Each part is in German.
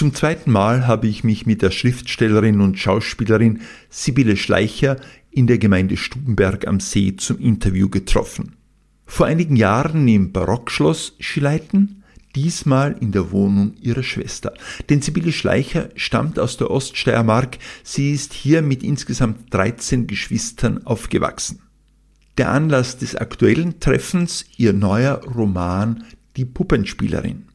Zum zweiten Mal habe ich mich mit der Schriftstellerin und Schauspielerin Sibylle Schleicher in der Gemeinde Stubenberg am See zum Interview getroffen. Vor einigen Jahren im Barockschloss Schileiten, diesmal in der Wohnung ihrer Schwester. Denn Sibylle Schleicher stammt aus der Oststeiermark, sie ist hier mit insgesamt 13 Geschwistern aufgewachsen. Der Anlass des aktuellen Treffens ihr neuer Roman Die Puppenspielerin.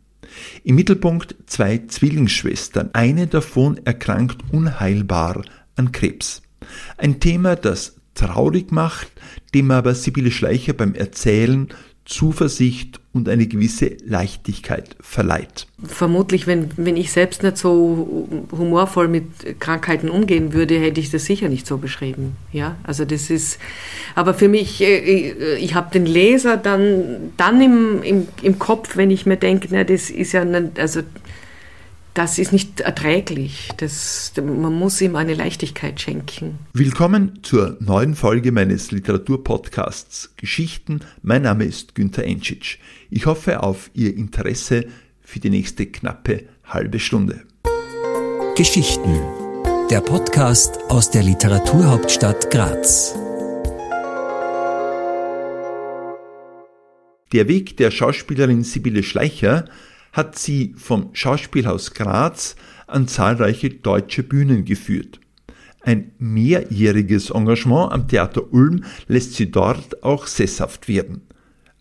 Im Mittelpunkt zwei Zwillingsschwestern, eine davon erkrankt unheilbar an Krebs. Ein Thema, das traurig macht, dem aber Sibylle Schleicher beim Erzählen Zuversicht und eine gewisse Leichtigkeit verleiht. Vermutlich, wenn, wenn ich selbst nicht so humorvoll mit Krankheiten umgehen würde, hätte ich das sicher nicht so beschrieben. Ja, also das ist, aber für mich, äh, ich habe den Leser dann, dann im, im, im Kopf, wenn ich mir denke, na, das ist ja, also das ist nicht erträglich. Das, man muss ihm eine Leichtigkeit schenken. Willkommen zur neuen Folge meines Literaturpodcasts Geschichten. Mein Name ist Günther Enschitsch. Ich hoffe auf Ihr Interesse für die nächste knappe halbe Stunde. Geschichten. Der Podcast aus der Literaturhauptstadt Graz. Der Weg der Schauspielerin Sibylle Schleicher hat sie vom Schauspielhaus Graz an zahlreiche deutsche Bühnen geführt. Ein mehrjähriges Engagement am Theater Ulm lässt sie dort auch sesshaft werden.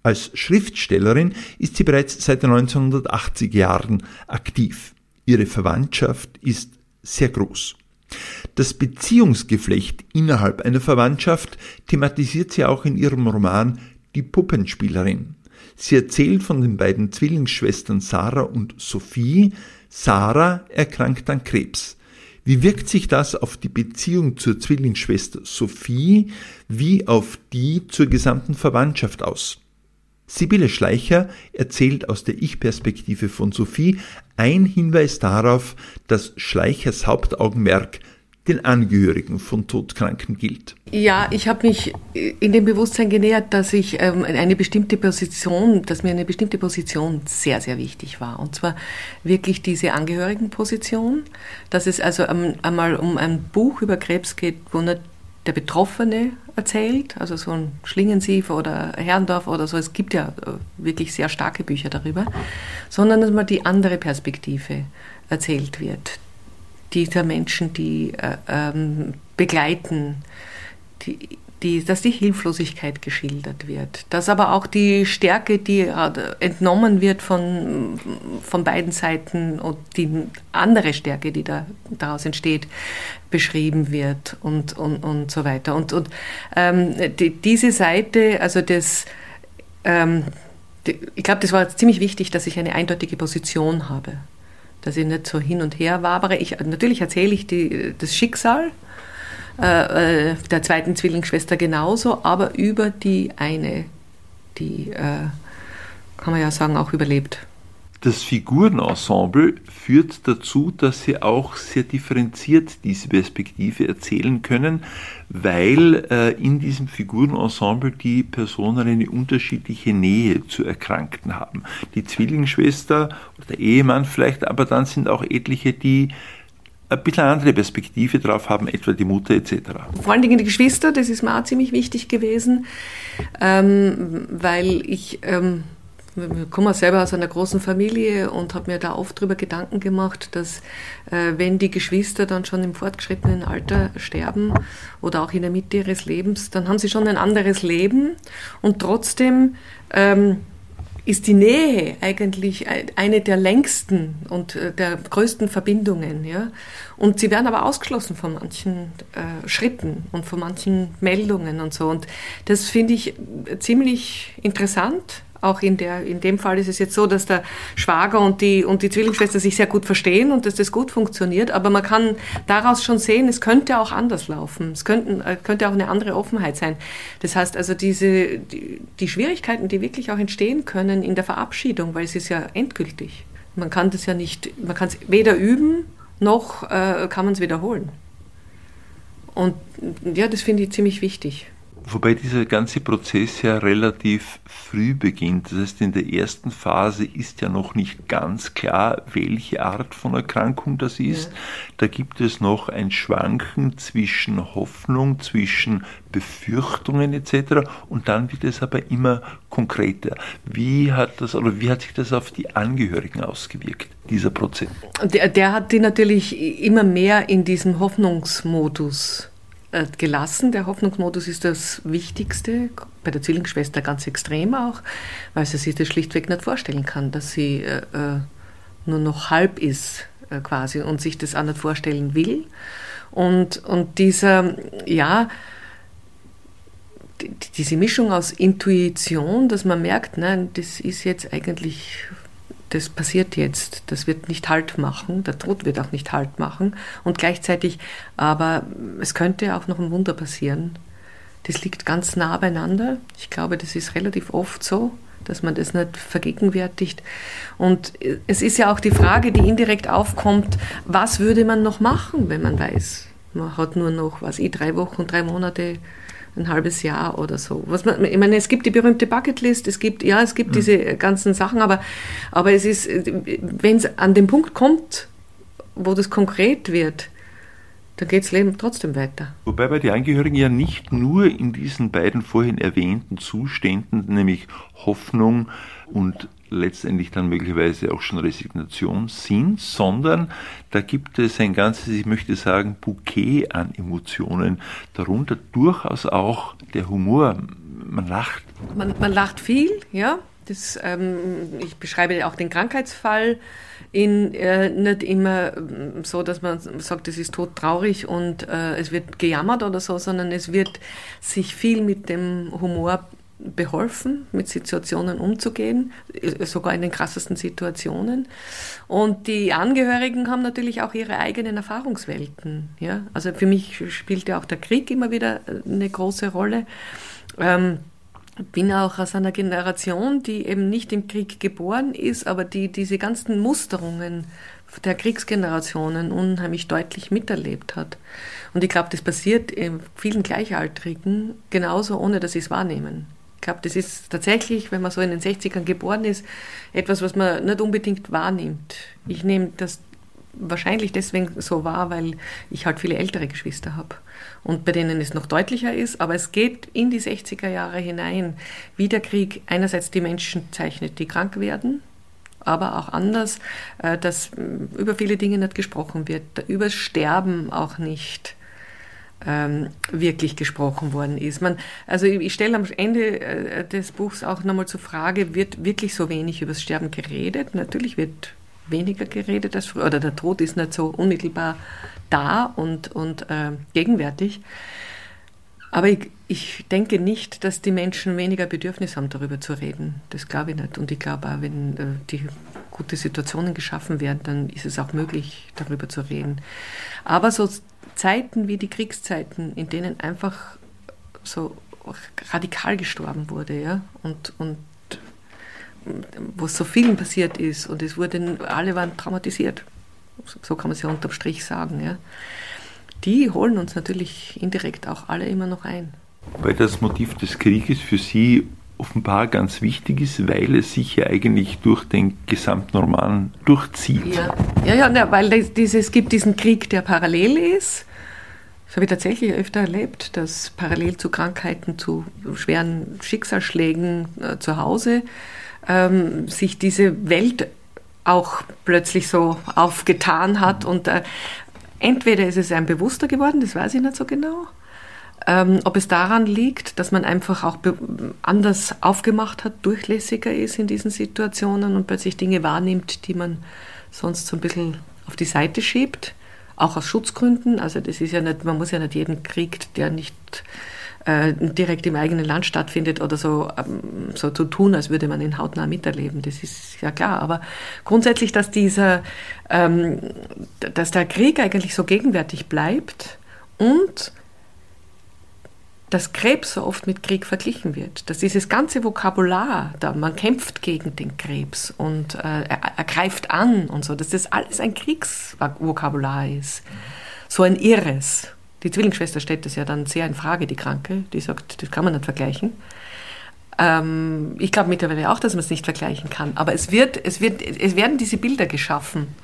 Als Schriftstellerin ist sie bereits seit den 1980 Jahren aktiv. Ihre Verwandtschaft ist sehr groß. Das Beziehungsgeflecht innerhalb einer Verwandtschaft thematisiert sie auch in ihrem Roman Die Puppenspielerin. Sie erzählt von den beiden Zwillingsschwestern Sarah und Sophie. Sarah erkrankt an Krebs. Wie wirkt sich das auf die Beziehung zur Zwillingsschwester Sophie wie auf die zur gesamten Verwandtschaft aus? Sibylle Schleicher erzählt aus der Ich-Perspektive von Sophie ein Hinweis darauf, dass Schleichers Hauptaugenmerk den Angehörigen von Todkranken gilt. Ja, ich habe mich in dem Bewusstsein genähert, dass ich ähm, eine bestimmte Position, dass mir eine bestimmte Position sehr, sehr wichtig war. Und zwar wirklich diese Angehörigenposition, dass es also einmal um ein Buch über Krebs geht, wo nicht der Betroffene erzählt, also so ein Schlingensief oder Herrndorf oder so, es gibt ja äh, wirklich sehr starke Bücher darüber, sondern dass mal die andere Perspektive erzählt wird, dieser Menschen, die äh, ähm, begleiten, die, die, dass die Hilflosigkeit geschildert wird, dass aber auch die Stärke, die äh, entnommen wird von, von beiden Seiten und die andere Stärke, die da, daraus entsteht, beschrieben wird und, und, und so weiter. Und, und ähm, die, diese Seite, also das, ähm, die, ich glaube, das war ziemlich wichtig, dass ich eine eindeutige Position habe dass ich nicht so hin und her wabere. Ich, natürlich erzähle ich die, das Schicksal äh, äh, der zweiten Zwillingsschwester genauso, aber über die eine, die, äh, kann man ja sagen, auch überlebt. Das Figurenensemble führt dazu, dass sie auch sehr differenziert diese Perspektive erzählen können, weil äh, in diesem Figurenensemble die Personen eine unterschiedliche Nähe zu Erkrankten haben. Die Zwillingsschwester oder der Ehemann vielleicht, aber dann sind auch etliche, die ein bisschen andere Perspektive drauf haben, etwa die Mutter etc. Vor allen Dingen die Geschwister, das ist mir auch ziemlich wichtig gewesen, ähm, weil ich ähm, ich komme selber aus einer großen Familie und habe mir da oft darüber Gedanken gemacht, dass äh, wenn die Geschwister dann schon im fortgeschrittenen Alter sterben oder auch in der Mitte ihres Lebens, dann haben sie schon ein anderes Leben und trotzdem ähm, ist die Nähe eigentlich eine der längsten und äh, der größten Verbindungen. Ja? Und sie werden aber ausgeschlossen von manchen äh, Schritten und von manchen Meldungen und so. Und das finde ich ziemlich interessant auch in, der, in dem Fall ist es jetzt so, dass der Schwager und die, und die Zwillingsschwester sich sehr gut verstehen und dass das gut funktioniert. Aber man kann daraus schon sehen, es könnte auch anders laufen. Es könnten, äh, könnte auch eine andere Offenheit sein. Das heißt also, diese, die, die Schwierigkeiten, die wirklich auch entstehen können in der Verabschiedung, weil es ist ja endgültig. Man kann das ja nicht, man kann es weder üben, noch äh, kann man es wiederholen. Und ja, das finde ich ziemlich wichtig. Wobei dieser ganze Prozess ja relativ früh beginnt. Das heißt, in der ersten Phase ist ja noch nicht ganz klar, welche Art von Erkrankung das ist. Ja. Da gibt es noch ein Schwanken zwischen Hoffnung, zwischen Befürchtungen etc. Und dann wird es aber immer konkreter. Wie hat das oder wie hat sich das auf die Angehörigen ausgewirkt, dieser Prozess? Der, der hat die natürlich immer mehr in diesem Hoffnungsmodus gelassen. Der Hoffnungsmodus ist das Wichtigste, bei der Zwillingsschwester ganz extrem auch, weil sie sich das schlichtweg nicht vorstellen kann, dass sie äh, äh, nur noch halb ist äh, quasi und sich das auch nicht vorstellen will. Und, und dieser, ja, diese Mischung aus Intuition, dass man merkt, nein, das ist jetzt eigentlich das passiert jetzt, das wird nicht Halt machen, der Tod wird auch nicht Halt machen und gleichzeitig, aber es könnte auch noch ein Wunder passieren. Das liegt ganz nah beieinander. Ich glaube, das ist relativ oft so, dass man das nicht vergegenwärtigt. Und es ist ja auch die Frage, die indirekt aufkommt, was würde man noch machen, wenn man weiß, man hat nur noch, was ich, drei Wochen, drei Monate ein halbes Jahr oder so. Was man, ich meine, es gibt die berühmte Bucketlist, es gibt, ja, es gibt mhm. diese ganzen Sachen, aber, aber es ist, wenn es an den Punkt kommt, wo das konkret wird, dann geht das Leben trotzdem weiter. Wobei bei den Angehörigen ja nicht nur in diesen beiden vorhin erwähnten Zuständen, nämlich Hoffnung und letztendlich dann möglicherweise auch schon Resignation sind, sondern da gibt es ein ganzes, ich möchte sagen, Bouquet an Emotionen, darunter durchaus auch der Humor. Man lacht. Man, man lacht viel, ja. Das, ähm, ich beschreibe auch den Krankheitsfall in, äh, nicht immer ähm, so, dass man sagt, es ist todtraurig und äh, es wird gejammert oder so, sondern es wird sich viel mit dem Humor beholfen, mit Situationen umzugehen, sogar in den krassesten Situationen. Und die Angehörigen haben natürlich auch ihre eigenen Erfahrungswelten. Ja? Also für mich spielt ja auch der Krieg immer wieder eine große Rolle. Ähm, bin auch aus einer Generation, die eben nicht im Krieg geboren ist, aber die diese ganzen Musterungen der Kriegsgenerationen unheimlich deutlich miterlebt hat. Und ich glaube, das passiert vielen Gleichaltrigen genauso, ohne dass sie es wahrnehmen glaube, das ist tatsächlich, wenn man so in den 60ern geboren ist, etwas, was man nicht unbedingt wahrnimmt. Ich nehme das wahrscheinlich deswegen so wahr, weil ich halt viele ältere Geschwister habe und bei denen es noch deutlicher ist, aber es geht in die 60er Jahre hinein, wie der Krieg einerseits die Menschen zeichnet, die krank werden, aber auch anders, äh, dass über viele Dinge nicht gesprochen wird, über Sterben auch nicht ähm, wirklich gesprochen worden ist. Man, also ich, ich stelle am Ende äh, des Buchs auch nochmal zur Frage, wird wirklich so wenig über das Sterben geredet? Natürlich wird weniger geredet als früher, oder der Tod ist nicht so unmittelbar da und, und äh, gegenwärtig. Aber ich, ich, denke nicht, dass die Menschen weniger Bedürfnis haben, darüber zu reden. Das glaube ich nicht. Und ich glaube auch, wenn äh, die gute Situationen geschaffen werden, dann ist es auch möglich, darüber zu reden. Aber so Zeiten wie die Kriegszeiten, in denen einfach so radikal gestorben wurde, ja, und, und wo so vielen passiert ist und es wurden, alle waren traumatisiert. So kann man es ja unterm Strich sagen, ja. Die holen uns natürlich indirekt auch alle immer noch ein. Weil das Motiv des Krieges für Sie offenbar ganz wichtig ist, weil es sich ja eigentlich durch den gesamten Roman durchzieht. Ja, ja, ja ne, weil es, es gibt diesen Krieg, der parallel ist. Das habe ich tatsächlich öfter erlebt, dass parallel zu Krankheiten, zu schweren Schicksalsschlägen äh, zu Hause ähm, sich diese Welt auch plötzlich so aufgetan hat. Und äh, entweder ist es einem bewusster geworden, das weiß ich nicht so genau, ähm, ob es daran liegt, dass man einfach auch anders aufgemacht hat, durchlässiger ist in diesen Situationen und plötzlich Dinge wahrnimmt, die man sonst so ein bisschen auf die Seite schiebt, auch aus Schutzgründen. Also das ist ja nicht, man muss ja nicht jeden Krieg, der nicht äh, direkt im eigenen Land stattfindet oder so, ähm, so zu tun, als würde man ihn hautnah miterleben. Das ist ja klar. Aber grundsätzlich, dass dieser, ähm, dass der Krieg eigentlich so gegenwärtig bleibt und dass Krebs so oft mit Krieg verglichen wird, dass dieses ganze Vokabular, da man kämpft gegen den Krebs und äh, er, er, an und so, dass das alles ein Kriegsvokabular ist. So ein irres. Die Zwillingsschwester stellt das ja dann sehr in Frage, die Kranke. Die sagt, das kann man nicht vergleichen. Ähm, ich glaube mittlerweile auch, dass man es nicht vergleichen kann. Aber es, wird, es, wird, es werden diese Bilder geschaffen.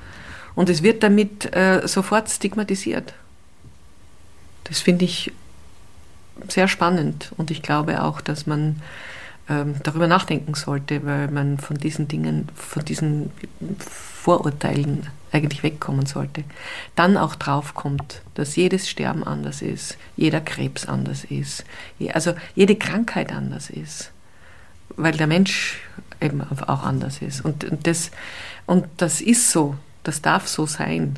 Und es wird damit äh, sofort stigmatisiert. Das finde ich sehr spannend. Und ich glaube auch, dass man ähm, darüber nachdenken sollte, weil man von diesen Dingen, von diesen Vorurteilen eigentlich wegkommen sollte. Dann auch drauf kommt, dass jedes Sterben anders ist, jeder Krebs anders ist, also jede Krankheit anders ist, weil der Mensch eben auch anders ist. Und, und, das, und das ist so, das darf so sein.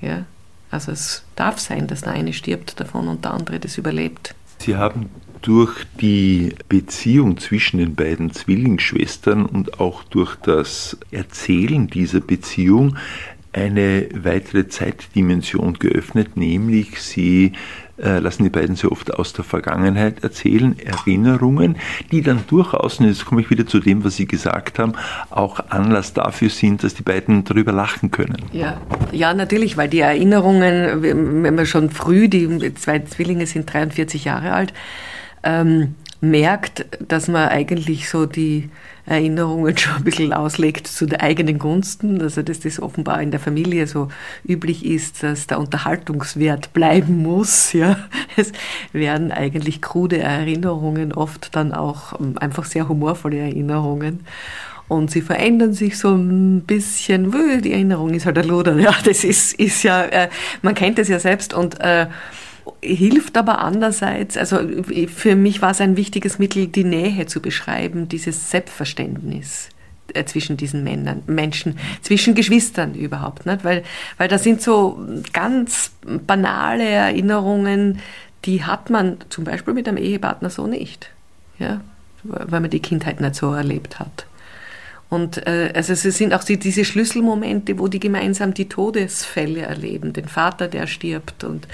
Ja? Also es darf sein, dass der eine stirbt davon und der andere das überlebt. Sie haben durch die Beziehung zwischen den beiden Zwillingsschwestern und auch durch das Erzählen dieser Beziehung eine weitere Zeitdimension geöffnet, nämlich sie äh, lassen die beiden sehr oft aus der Vergangenheit erzählen, Erinnerungen, die dann durchaus, und jetzt komme ich wieder zu dem, was Sie gesagt haben, auch Anlass dafür sind, dass die beiden darüber lachen können. Ja, ja natürlich, weil die Erinnerungen, wenn man schon früh, die zwei Zwillinge sind 43 Jahre alt, ähm, merkt, dass man eigentlich so die Erinnerungen schon ein bisschen auslegt zu der eigenen Gunsten, also dass das offenbar in der Familie so üblich ist, dass der Unterhaltungswert bleiben muss. Ja. Es werden eigentlich krude Erinnerungen oft dann auch ähm, einfach sehr humorvolle Erinnerungen. Und sie verändern sich so ein bisschen, die Erinnerung ist halt ein Luder, ja, das ist, ist ja, äh, man kennt es ja selbst und äh, hilft aber andererseits, also für mich war es ein wichtiges Mittel, die Nähe zu beschreiben, dieses Selbstverständnis äh, zwischen diesen Männern, Menschen, zwischen Geschwistern überhaupt, nicht? Weil, weil das sind so ganz banale Erinnerungen, die hat man zum Beispiel mit einem Ehepartner so nicht, ja, weil man die Kindheit nicht so erlebt hat. Und äh, also es sind auch die, diese Schlüsselmomente, wo die gemeinsam die Todesfälle erleben, den Vater, der stirbt und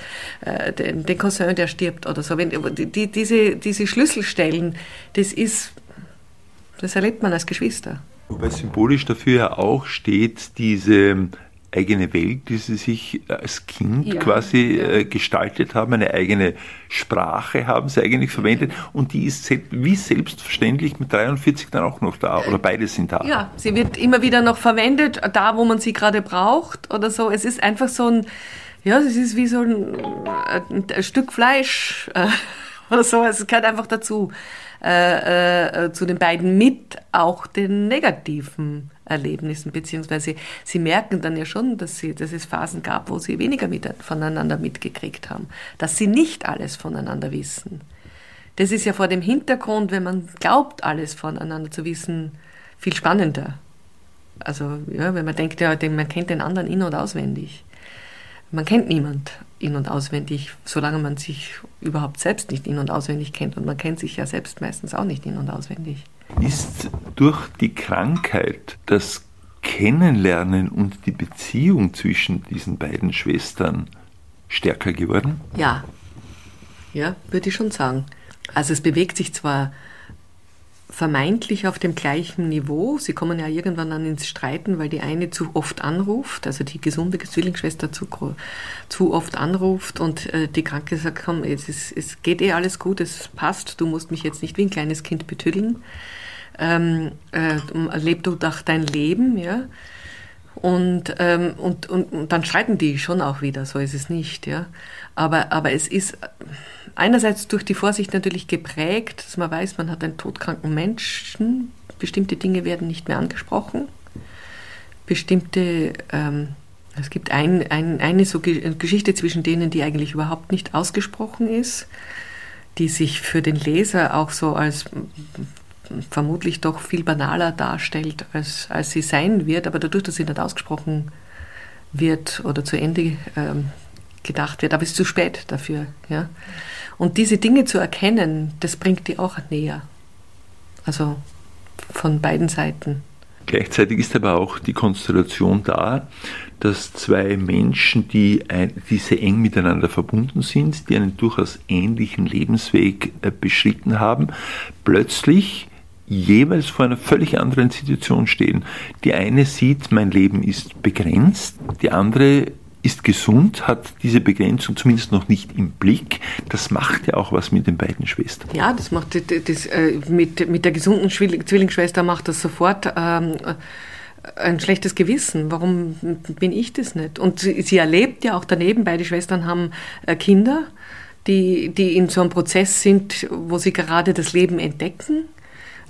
äh, den, den Cousin, der stirbt oder so. Wenn, die, diese, diese Schlüsselstellen, das ist, das erlebt man als Geschwister. Wobei symbolisch dafür ja auch steht diese eigene Welt, die sie sich als Kind ja, quasi ja. Äh, gestaltet haben, eine eigene Sprache haben sie eigentlich verwendet und die ist wie selbstverständlich mit 43 dann auch noch da oder beide sind da. Ja, sie wird immer wieder noch verwendet, da wo man sie gerade braucht oder so. Es ist einfach so ein, ja, es ist wie so ein, ein Stück Fleisch äh, oder so, es gehört einfach dazu. Äh, äh, zu den beiden mit auch den negativen Erlebnissen, beziehungsweise sie merken dann ja schon, dass, sie, dass es Phasen gab, wo sie weniger mit, voneinander mitgekriegt haben, dass sie nicht alles voneinander wissen. Das ist ja vor dem Hintergrund, wenn man glaubt, alles voneinander zu wissen, viel spannender. Also, ja, wenn man denkt, ja, man kennt den anderen in- und auswendig. Man kennt niemand in- und auswendig, solange man sich überhaupt selbst nicht in- und auswendig kennt. Und man kennt sich ja selbst meistens auch nicht in- und auswendig. Ist durch die Krankheit das Kennenlernen und die Beziehung zwischen diesen beiden Schwestern stärker geworden? Ja, ja, würde ich schon sagen. Also es bewegt sich zwar vermeintlich auf dem gleichen Niveau. Sie kommen ja irgendwann dann ins Streiten, weil die eine zu oft anruft, also die gesunde Zwillingsschwester zu, zu oft anruft und äh, die Kranke sagt, komm, es, ist, es geht eh alles gut, es passt, du musst mich jetzt nicht wie ein kleines Kind betüddeln. Ähm, äh, leb du doch dein Leben, ja. Und, ähm, und, und, und dann streiten die schon auch wieder, so ist es nicht, ja. Aber, aber es ist einerseits durch die Vorsicht natürlich geprägt, dass man weiß, man hat einen todkranken Menschen, bestimmte Dinge werden nicht mehr angesprochen, bestimmte, ähm, es gibt ein, ein, eine so Geschichte zwischen denen, die eigentlich überhaupt nicht ausgesprochen ist, die sich für den Leser auch so als vermutlich doch viel banaler darstellt, als, als sie sein wird, aber dadurch, dass sie nicht ausgesprochen wird oder zu Ende ähm, gedacht wird, aber es ist zu spät dafür. Ja? Und diese Dinge zu erkennen, das bringt die auch näher. Also von beiden Seiten. Gleichzeitig ist aber auch die Konstellation da, dass zwei Menschen, die, die sehr eng miteinander verbunden sind, die einen durchaus ähnlichen Lebensweg äh, beschritten haben, plötzlich jeweils vor einer völlig anderen Situation stehen. Die eine sieht, mein Leben ist begrenzt, die andere ist gesund, hat diese Begrenzung zumindest noch nicht im Blick. Das macht ja auch was mit den beiden Schwestern. Ja, das macht das, äh, mit, mit der gesunden Zwillingsschwester macht das sofort ähm, ein schlechtes Gewissen. Warum bin ich das nicht? Und sie, sie erlebt ja auch daneben, beide Schwestern haben äh, Kinder, die, die in so einem Prozess sind, wo sie gerade das Leben entdecken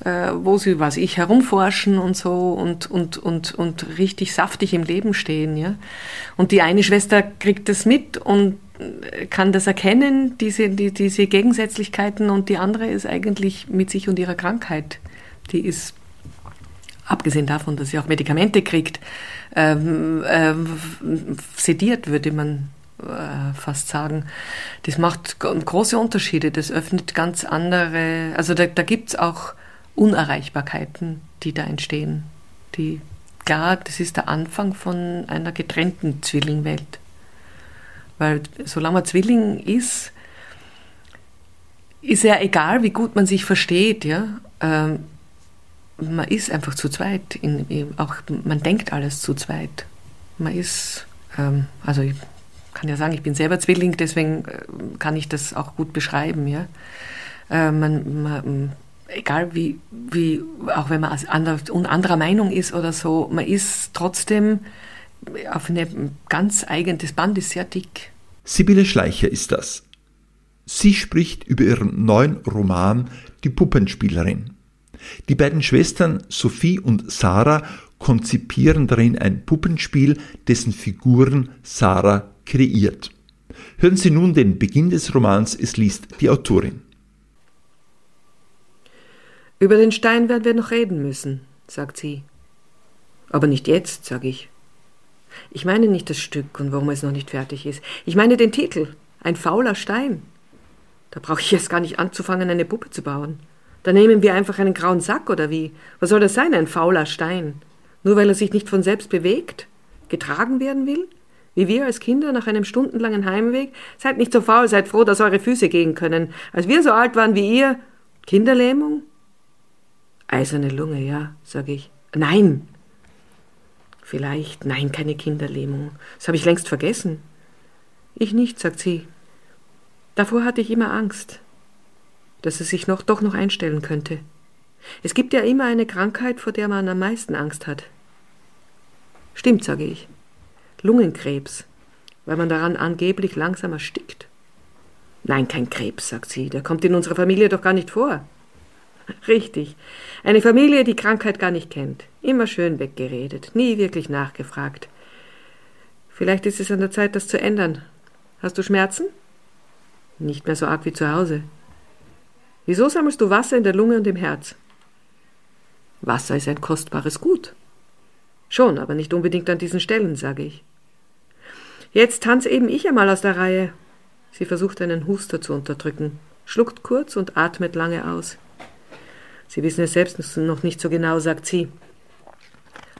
äh, wo sie, was ich, herumforschen und so und, und, und, und richtig saftig im Leben stehen. Ja? Und die eine Schwester kriegt das mit und kann das erkennen, diese, die, diese Gegensätzlichkeiten, und die andere ist eigentlich mit sich und ihrer Krankheit. Die ist, abgesehen davon, dass sie auch Medikamente kriegt, ähm, äh, sediert, würde man äh, fast sagen. Das macht große Unterschiede. Das öffnet ganz andere, also da, da gibt es auch Unerreichbarkeiten, die da entstehen. Die, klar, das ist der Anfang von einer getrennten Zwillingwelt. Weil solange man Zwilling ist, ist ja egal, wie gut man sich versteht, ja. Ähm, man ist einfach zu zweit. In, in, auch man denkt alles zu zweit. Man ist, ähm, also ich kann ja sagen, ich bin selber Zwilling, deswegen äh, kann ich das auch gut beschreiben, ja. Äh, man, man, egal wie, wie, auch wenn man anderer Meinung ist oder so, man ist trotzdem auf ein ganz eigenes Band, ist sehr dick. Sibylle Schleicher ist das. Sie spricht über ihren neuen Roman Die Puppenspielerin. Die beiden Schwestern Sophie und Sarah konzipieren darin ein Puppenspiel, dessen Figuren Sarah kreiert. Hören Sie nun den Beginn des Romans, es liest die Autorin. Über den Stein werden wir noch reden müssen, sagt sie. Aber nicht jetzt, sag ich. Ich meine nicht das Stück und warum es noch nicht fertig ist. Ich meine den Titel. Ein fauler Stein. Da brauche ich erst gar nicht anzufangen, eine Puppe zu bauen. Da nehmen wir einfach einen grauen Sack oder wie? Was soll das sein, ein fauler Stein? Nur weil er sich nicht von selbst bewegt? Getragen werden will? Wie wir als Kinder nach einem stundenlangen Heimweg? Seid nicht so faul, seid froh, dass eure Füße gehen können. Als wir so alt waren wie ihr. Kinderlähmung? Eiserne Lunge, ja, sage ich. Nein. Vielleicht, nein, keine Kinderlähmung. Das habe ich längst vergessen. Ich nicht, sagt sie. Davor hatte ich immer Angst, dass es sich noch, doch noch einstellen könnte. Es gibt ja immer eine Krankheit, vor der man am meisten Angst hat. Stimmt, sage ich. Lungenkrebs, weil man daran angeblich langsam erstickt. Nein, kein Krebs, sagt sie, der kommt in unserer Familie doch gar nicht vor. Richtig. Eine Familie, die Krankheit gar nicht kennt. Immer schön weggeredet, nie wirklich nachgefragt. Vielleicht ist es an der Zeit, das zu ändern. Hast du Schmerzen? Nicht mehr so arg wie zu Hause. Wieso sammelst du Wasser in der Lunge und im Herz? Wasser ist ein kostbares Gut. Schon, aber nicht unbedingt an diesen Stellen, sage ich. Jetzt tanze eben ich einmal aus der Reihe. Sie versucht einen Huster zu unterdrücken, schluckt kurz und atmet lange aus. Sie wissen es selbst noch nicht so genau, sagt sie.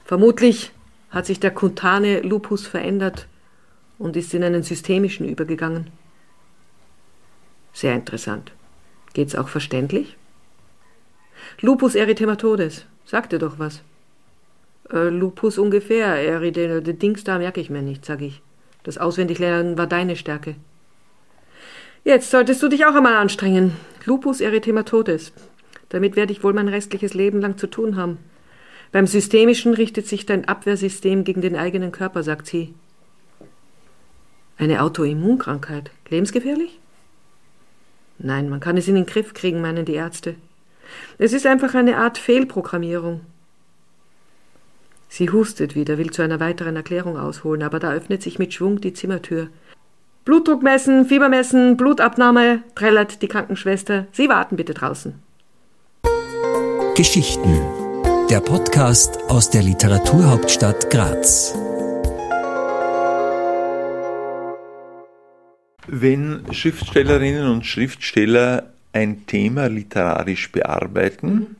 Vermutlich hat sich der kuntane Lupus verändert und ist in einen systemischen übergegangen. Sehr interessant. Geht's auch verständlich? Lupus erythematodes. Sagt dir doch was. Äh, Lupus ungefähr. Erythema, Dings da merke ich mir nicht, sag ich. Das Auswendiglernen war deine Stärke. Jetzt solltest du dich auch einmal anstrengen. Lupus erythematodes. Damit werde ich wohl mein restliches Leben lang zu tun haben. Beim Systemischen richtet sich dein Abwehrsystem gegen den eigenen Körper, sagt sie. Eine Autoimmunkrankheit. Lebensgefährlich? Nein, man kann es in den Griff kriegen, meinen die Ärzte. Es ist einfach eine Art Fehlprogrammierung. Sie hustet wieder, will zu einer weiteren Erklärung ausholen, aber da öffnet sich mit Schwung die Zimmertür. Blutdruck messen, Fieber messen, Blutabnahme, trällert die Krankenschwester. Sie warten bitte draußen. Geschichten. Der Podcast aus der Literaturhauptstadt Graz. Wenn Schriftstellerinnen und Schriftsteller ein Thema literarisch bearbeiten,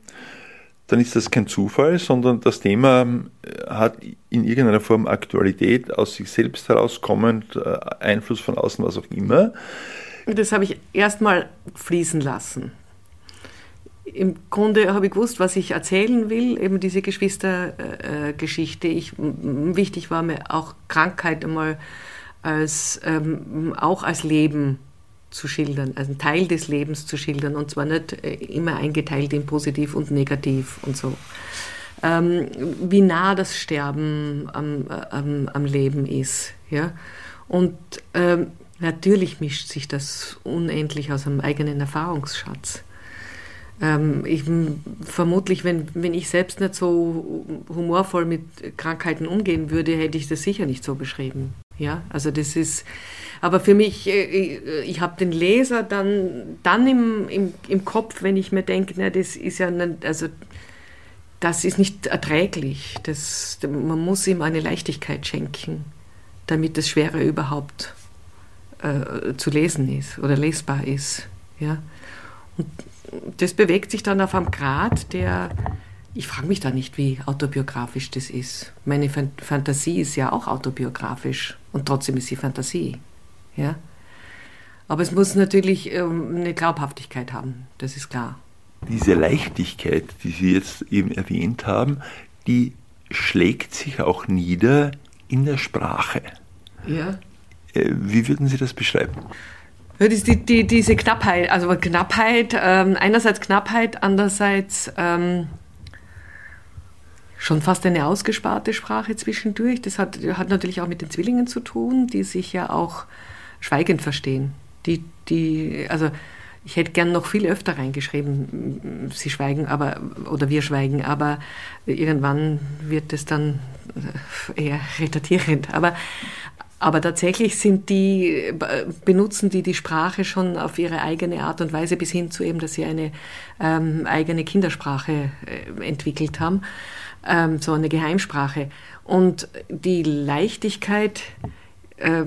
dann ist das kein Zufall, sondern das Thema äh, hat in irgendeiner Form Aktualität, aus sich selbst herauskommend, äh, Einfluss von außen, was auch immer. Das habe ich erstmal fließen lassen im Grunde habe ich gewusst, was ich erzählen will, eben diese Geschwistergeschichte. Äh, wichtig war mir auch Krankheit einmal als ähm, auch als Leben zu schildern, also einen Teil des Lebens zu schildern und zwar nicht äh, immer eingeteilt in positiv und negativ und so. Ähm, wie nah das Sterben am, am, am Leben ist. Ja? Und ähm, natürlich mischt sich das unendlich aus einem eigenen Erfahrungsschatz. Ähm, ich, vermutlich, wenn, wenn ich selbst nicht so humorvoll mit Krankheiten umgehen würde, hätte ich das sicher nicht so beschrieben. Ja, also das ist, aber für mich, äh, ich, ich habe den Leser dann, dann im, im, im Kopf, wenn ich mir denke, na, das ist ja, nicht, also das ist nicht erträglich. Das, man muss ihm eine Leichtigkeit schenken, damit das Schwere überhaupt äh, zu lesen ist oder lesbar ist. Ja? Und das bewegt sich dann auf einem Grad, der, ich frage mich da nicht, wie autobiografisch das ist. Meine Fantasie ist ja auch autobiografisch und trotzdem ist sie Fantasie. Ja? Aber es muss natürlich ähm, eine Glaubhaftigkeit haben, das ist klar. Diese Leichtigkeit, die Sie jetzt eben erwähnt haben, die schlägt sich auch nieder in der Sprache. Ja. Äh, wie würden Sie das beschreiben? Die, die, diese Knappheit, also Knappheit, ähm, einerseits Knappheit, andererseits ähm, schon fast eine ausgesparte Sprache zwischendurch. Das hat, hat natürlich auch mit den Zwillingen zu tun, die sich ja auch schweigend verstehen. Die, die, also ich hätte gern noch viel öfter reingeschrieben, sie schweigen, aber oder wir schweigen, aber irgendwann wird es dann eher retardierend. Aber aber tatsächlich sind die, benutzen die die Sprache schon auf ihre eigene Art und Weise bis hin zu eben, dass sie eine ähm, eigene Kindersprache äh, entwickelt haben, ähm, so eine Geheimsprache. Und die Leichtigkeit äh,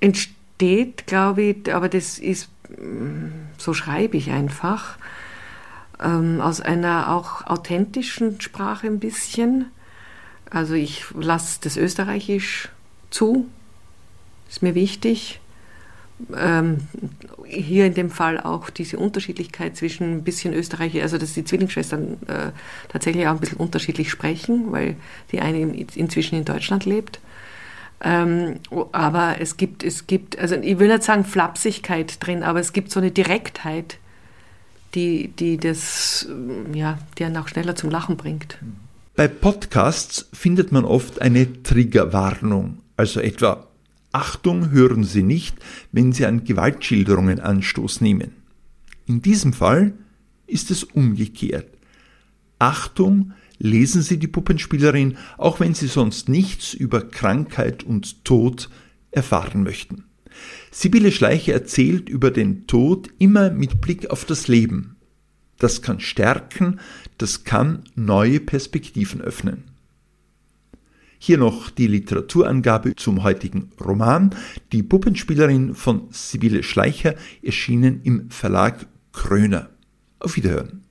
entsteht, glaube ich, aber das ist, mm, so schreibe ich einfach, ähm, aus einer auch authentischen Sprache ein bisschen. Also ich lasse das Österreichisch zu, ist mir wichtig. Ähm, hier in dem Fall auch diese Unterschiedlichkeit zwischen ein bisschen Österreichisch, also dass die Zwillingsschwestern äh, tatsächlich auch ein bisschen unterschiedlich sprechen, weil die eine inzwischen in Deutschland lebt. Ähm, aber es gibt, es gibt, also ich will nicht sagen Flapsigkeit drin, aber es gibt so eine Direktheit, die, die das, ja, die einen auch schneller zum Lachen bringt. Bei Podcasts findet man oft eine Triggerwarnung, also etwa Achtung hören Sie nicht, wenn Sie an Gewaltschilderungen Anstoß nehmen. In diesem Fall ist es umgekehrt. Achtung, lesen Sie die Puppenspielerin, auch wenn Sie sonst nichts über Krankheit und Tod erfahren möchten. Sibylle Schleicher erzählt über den Tod immer mit Blick auf das Leben. Das kann stärken, das kann neue Perspektiven öffnen. Hier noch die Literaturangabe zum heutigen Roman Die Puppenspielerin von Sibylle Schleicher, erschienen im Verlag Kröner. Auf Wiederhören.